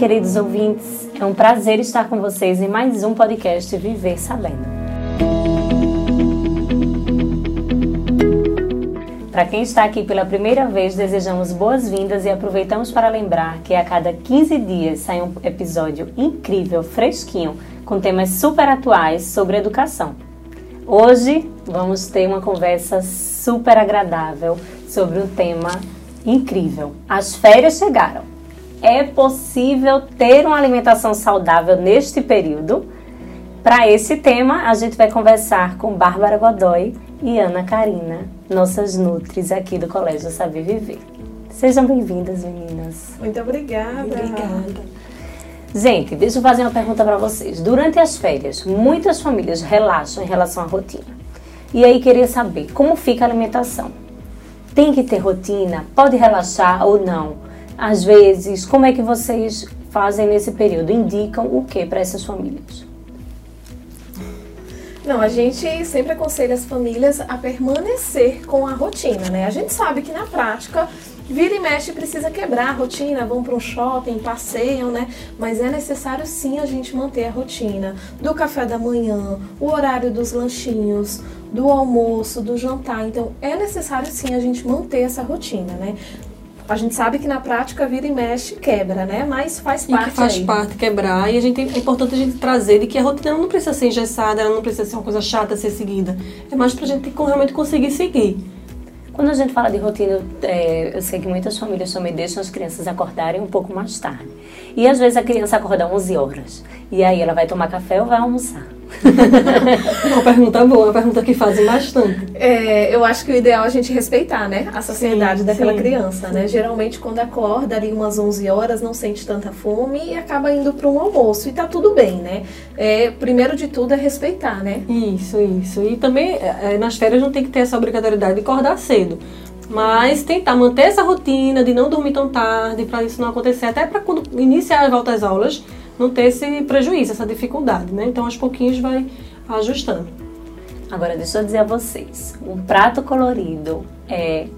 queridos ouvintes. É um prazer estar com vocês em mais um podcast Viver Sabendo. Para quem está aqui pela primeira vez, desejamos boas-vindas e aproveitamos para lembrar que a cada 15 dias sai um episódio incrível, fresquinho, com temas super atuais sobre educação. Hoje vamos ter uma conversa super agradável sobre um tema incrível. As férias chegaram. É possível ter uma alimentação saudável neste período? Para esse tema, a gente vai conversar com Bárbara Godoy e Ana Karina, nossas nutris aqui do Colégio Saber Viver. Sejam bem-vindas, meninas. Muito obrigada. Obrigada. Gente, deixa eu fazer uma pergunta para vocês. Durante as férias, muitas famílias relaxam em relação à rotina. E aí queria saber como fica a alimentação. Tem que ter rotina? Pode relaxar ou não? Às vezes, como é que vocês fazem nesse período? Indicam o que para essas famílias? Não, a gente sempre aconselha as famílias a permanecer com a rotina, né? A gente sabe que na prática vira e mexe precisa quebrar a rotina, vão para um shopping, passeiam, né? Mas é necessário sim a gente manter a rotina do café da manhã, o horário dos lanchinhos, do almoço, do jantar. Então é necessário sim a gente manter essa rotina, né? A gente sabe que na prática vira e mexe quebra, né? Mas faz parte. E que faz aí. parte quebrar. E a gente, é importante a gente trazer de que a rotina não precisa ser engessada, ela não precisa ser uma coisa chata a ser seguida. É mais pra gente realmente conseguir seguir. Quando a gente fala de rotina, é, eu sei que muitas famílias também deixam as crianças acordarem um pouco mais tarde. E às vezes a criança acorda 11 horas. E aí ela vai tomar café ou vai almoçar? uma pergunta boa, uma pergunta que fazem bastante. É, eu acho que o ideal é a gente respeitar, né? A sociedade Sim, daquela sim, criança, né? Geralmente quando acorda ali umas 11 horas, não sente tanta fome e acaba indo para um almoço. E tá tudo bem, né? É, primeiro de tudo é respeitar, né? Isso, isso. E também é, nas férias não tem que ter essa obrigatoriedade de acordar cedo. Mas tentar manter essa rotina de não dormir tão tarde, para isso não acontecer, até para quando iniciar a volta às aulas, não ter esse prejuízo, essa dificuldade, né? Então aos pouquinhos vai ajustando. Agora deixa eu dizer a vocês, um prato colorido é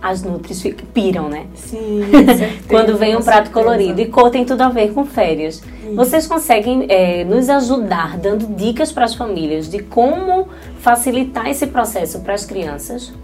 as nutris ficam, piram, né? Sim. Quando vem um prato certeza. colorido e cor tem tudo a ver com férias. Vocês conseguem é, nos ajudar dando dicas para as famílias de como facilitar esse processo para as crianças?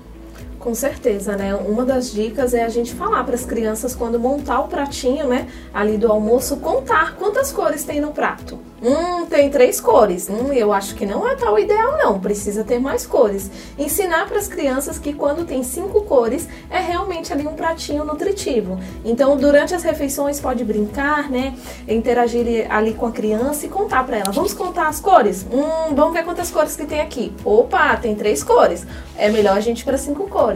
Com certeza, né? Uma das dicas é a gente falar para as crianças quando montar o pratinho, né, ali do almoço, contar quantas cores tem no prato. Hum, tem três cores. Hum, eu acho que não é tal ideal, não. Precisa ter mais cores. Ensinar para as crianças que quando tem cinco cores é realmente ali um pratinho nutritivo. Então, durante as refeições pode brincar, né? Interagir ali com a criança e contar para ela. Vamos contar as cores? Hum, vamos ver quantas cores que tem aqui. Opa, tem três cores. É melhor a gente para cinco cores.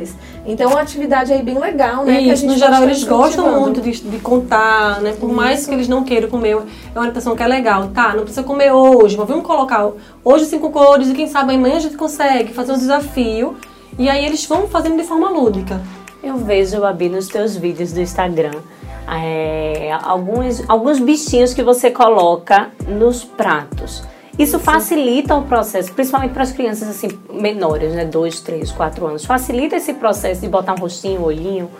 Então, uma atividade aí bem legal, né? que a Isso, gente no geral, eles gostam muito de, de contar, né? Por mais Isso. que eles não queiram comer, é uma orientação que é legal. Tá, não precisa comer hoje, mas vamos colocar hoje cinco cores e quem sabe amanhã a gente consegue fazer um desafio. E aí eles vão fazendo de forma lúdica. Eu vejo, Babi, nos teus vídeos do Instagram, é, alguns, alguns bichinhos que você coloca nos pratos. Isso facilita o processo, principalmente para as crianças assim menores, né? Dois, três, quatro anos. Facilita esse processo de botar um rostinho, um olhinho.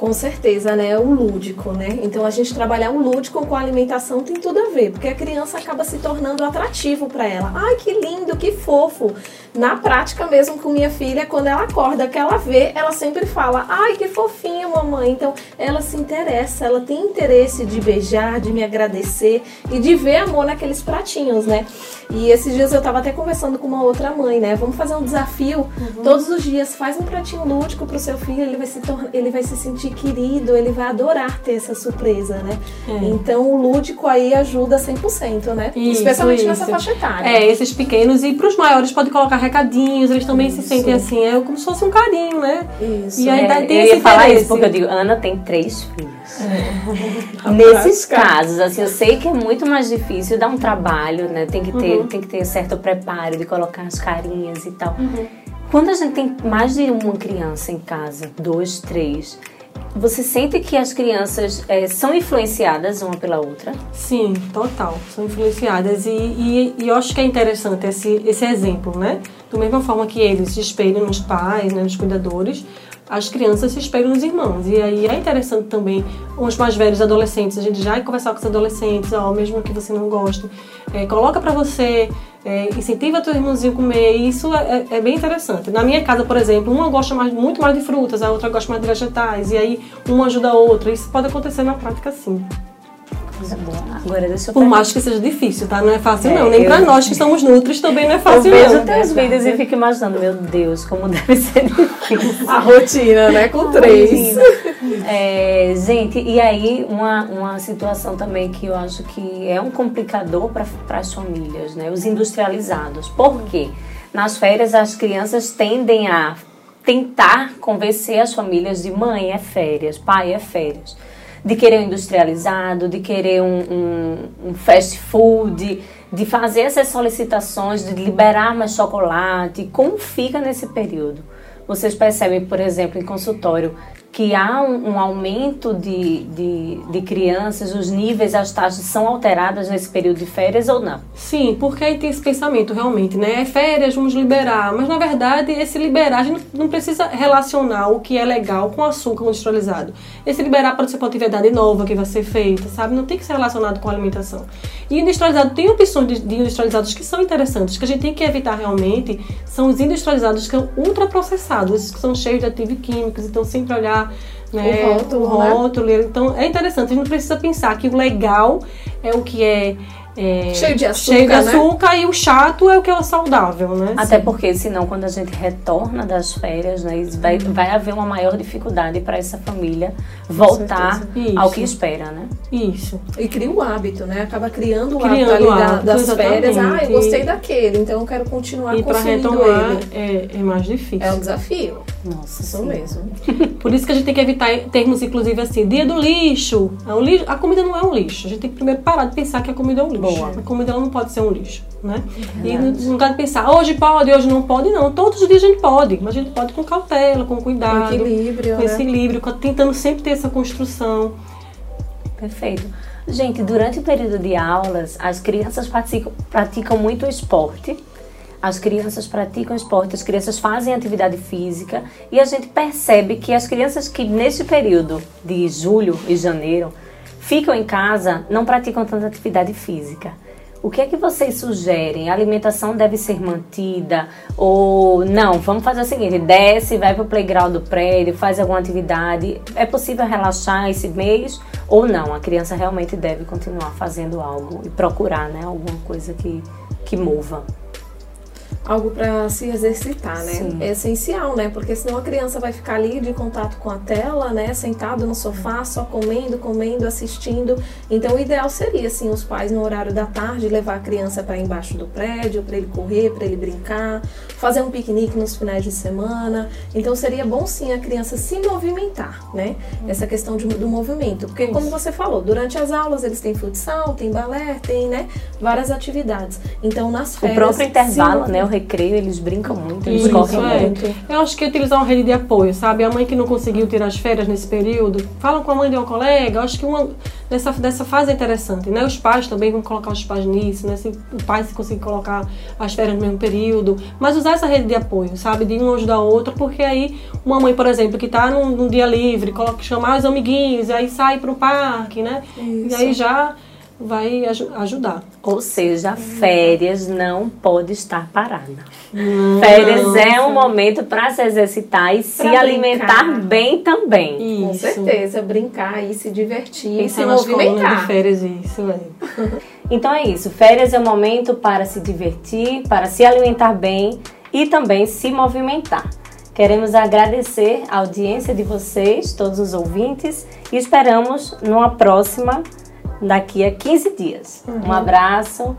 Com certeza, né? O lúdico, né? Então a gente trabalhar o lúdico com a alimentação tem tudo a ver, porque a criança acaba se tornando atrativo para ela. Ai, que lindo, que fofo. Na prática mesmo com minha filha, quando ela acorda, que ela vê, ela sempre fala: "Ai, que fofinho, mamãe". Então ela se interessa, ela tem interesse de beijar, de me agradecer e de ver amor naqueles pratinhos, né? E esses dias eu tava até conversando com uma outra mãe, né? Vamos fazer um desafio todos os dias, faz um pratinho lúdico pro seu filho, ele vai se tornar, ele vai se sentir querido, ele vai adorar ter essa surpresa, né? É. Então o lúdico aí ajuda 100%, né? Isso, Especialmente nessa isso. faixa etária. É, esses pequenos. E pros maiores pode colocar recadinhos, eles também se sentem assim, é como se fosse um carinho, né? Isso. E aí É, tem eu esse ia falar interesse. isso porque eu digo, Ana tem três filhos. Na Nesses casos, assim, eu sei que é muito mais difícil, dá um trabalho, né? Tem que ter, tem que ter certo preparo de colocar as carinhas e tal. Quando a gente tem mais de uma criança em casa, dois, três, você sente que as crianças eh, são influenciadas uma pela outra? Sim, total. São influenciadas. E, e, e eu acho que é interessante esse, esse exemplo, né? Da mesma forma que eles se espelham nos pais, né, nos cuidadores, as crianças se espelham nos irmãos. E aí é interessante também, os mais velhos adolescentes, a gente já conversar com os adolescentes, ó, mesmo que você não goste, é, coloca para você, é, incentiva teu irmãozinho a comer, e isso é, é, bem interessante. Na minha casa, por exemplo, uma gosta mais, muito mais de frutas, a outra gosta mais de vegetais, e aí uma ajuda a outra. Isso pode acontecer na prática sim. Coisa boa. Agora deixa eu Por mais que seja difícil, tá? Não é fácil, é, não. Nem eu... pra nós que somos nutris também não é fácil, eu não. Eu vejo teus vídeos e fico imaginando, meu Deus, como deve ser difícil. A rotina, né? Com três. É, gente, e aí uma, uma situação também que eu acho que é um complicador para as famílias, né? Os industrializados. Por quê? Nas férias as crianças tendem a tentar convencer as famílias de mãe é férias, pai é férias de querer um industrializado, de querer um, um, um fast food, de fazer essas solicitações, de liberar mais chocolate. Como fica nesse período? Vocês percebem, por exemplo, em consultório, que há um, um aumento de, de, de, crianças, os níveis, as taxas são alteradas nesse período de férias ou não? Sim, porque aí tem esse pensamento realmente, né? É férias, vamos liberar. Mas na verdade, esse liberar, a gente não precisa relacionar o que é legal com açúcar industrializado. Esse liberar pode ser uma atividade nova que vai ser feita, sabe? Não tem que ser relacionado com alimentação. E industrializado tem opções de, de industrializados que são interessantes, que a gente tem que evitar realmente são os industrializados que são ultraprocessados, esses que são cheios de ativos químicos, então sempre olhar né, o rótulo. O rótulo né? Então é interessante, a gente não precisa pensar que o legal é o que é é, cheio de açúcar, cheio de açúcar né? e o chato é o que é o saudável, né? Até Sim. porque senão quando a gente retorna das férias, né, vai, uhum. vai haver uma maior dificuldade para essa família voltar ao que espera, né? Isso. E cria um hábito, né? Acaba criando o criando hábito, ali hábito, das exatamente. férias. Ah, eu gostei daquele, então eu quero continuar e consumindo retomar ele. É, é mais difícil. É um desafio. Nossa, isso mesmo. Por isso que a gente tem que evitar termos, inclusive, assim, dia do lixo. É um lixo. A comida não é um lixo. A gente tem que primeiro parar de pensar que a comida é um lixo. Boa. A comida ela não pode ser um lixo, né? É e no lugar de pensar, hoje pode, hoje não pode, não. Todos os dias a gente pode, mas a gente pode com cautela, com cuidado. Com equilíbrio, Com né? esse equilíbrio, tentando sempre ter essa construção. Perfeito. Gente, durante o período de aulas, as crianças praticam, praticam muito esporte. As crianças praticam esporte, as crianças fazem atividade física e a gente percebe que as crianças que nesse período de julho e janeiro ficam em casa não praticam tanta atividade física. O que é que vocês sugerem? A alimentação deve ser mantida? Ou não, vamos fazer o seguinte: desce, vai para o playground do prédio, faz alguma atividade. É possível relaxar esse mês? Ou não? A criança realmente deve continuar fazendo algo e procurar né, alguma coisa que, que mova algo para se exercitar, né? Sim. É essencial, né? Porque senão a criança vai ficar ali de contato com a tela, né? Sentado no sofá, só comendo, comendo, assistindo. Então, o ideal seria, assim, os pais no horário da tarde levar a criança para embaixo do prédio, para ele correr, para ele brincar, fazer um piquenique nos finais de semana. Então, seria bom sim a criança se movimentar, né? Essa questão de, do movimento, porque como você falou, durante as aulas eles têm futsal, tem balé, tem, né? Várias atividades. Então, nas férias, o próprio intervalo, né? O recreio, eles brincam muito, eles Isso, correm é. muito. Eu acho que utilizar uma rede de apoio, sabe? A mãe que não conseguiu tirar as férias nesse período, fala com a mãe de uma colega, eu acho que uma, nessa, dessa fase é interessante, né? Os pais também vão colocar os pais nisso, né? Se o pai se conseguir colocar as férias no mesmo período, mas usar essa rede de apoio, sabe? De um ajudar o outro, porque aí uma mãe, por exemplo, que tá num, num dia livre, coloca, chamar os amiguinhos, aí sai pro parque, né? Isso. E aí já vai ajudar. Ou seja, férias não pode estar parada. Não, férias é um momento para se exercitar e se alimentar bem também. Isso. Com certeza, brincar e se divertir e se movimentar. De férias, isso é. então é isso. Férias é um momento para se divertir, para se alimentar bem e também se movimentar. Queremos agradecer a audiência de vocês, todos os ouvintes, e esperamos numa próxima daqui a 15 dias. Uhum. Um abraço.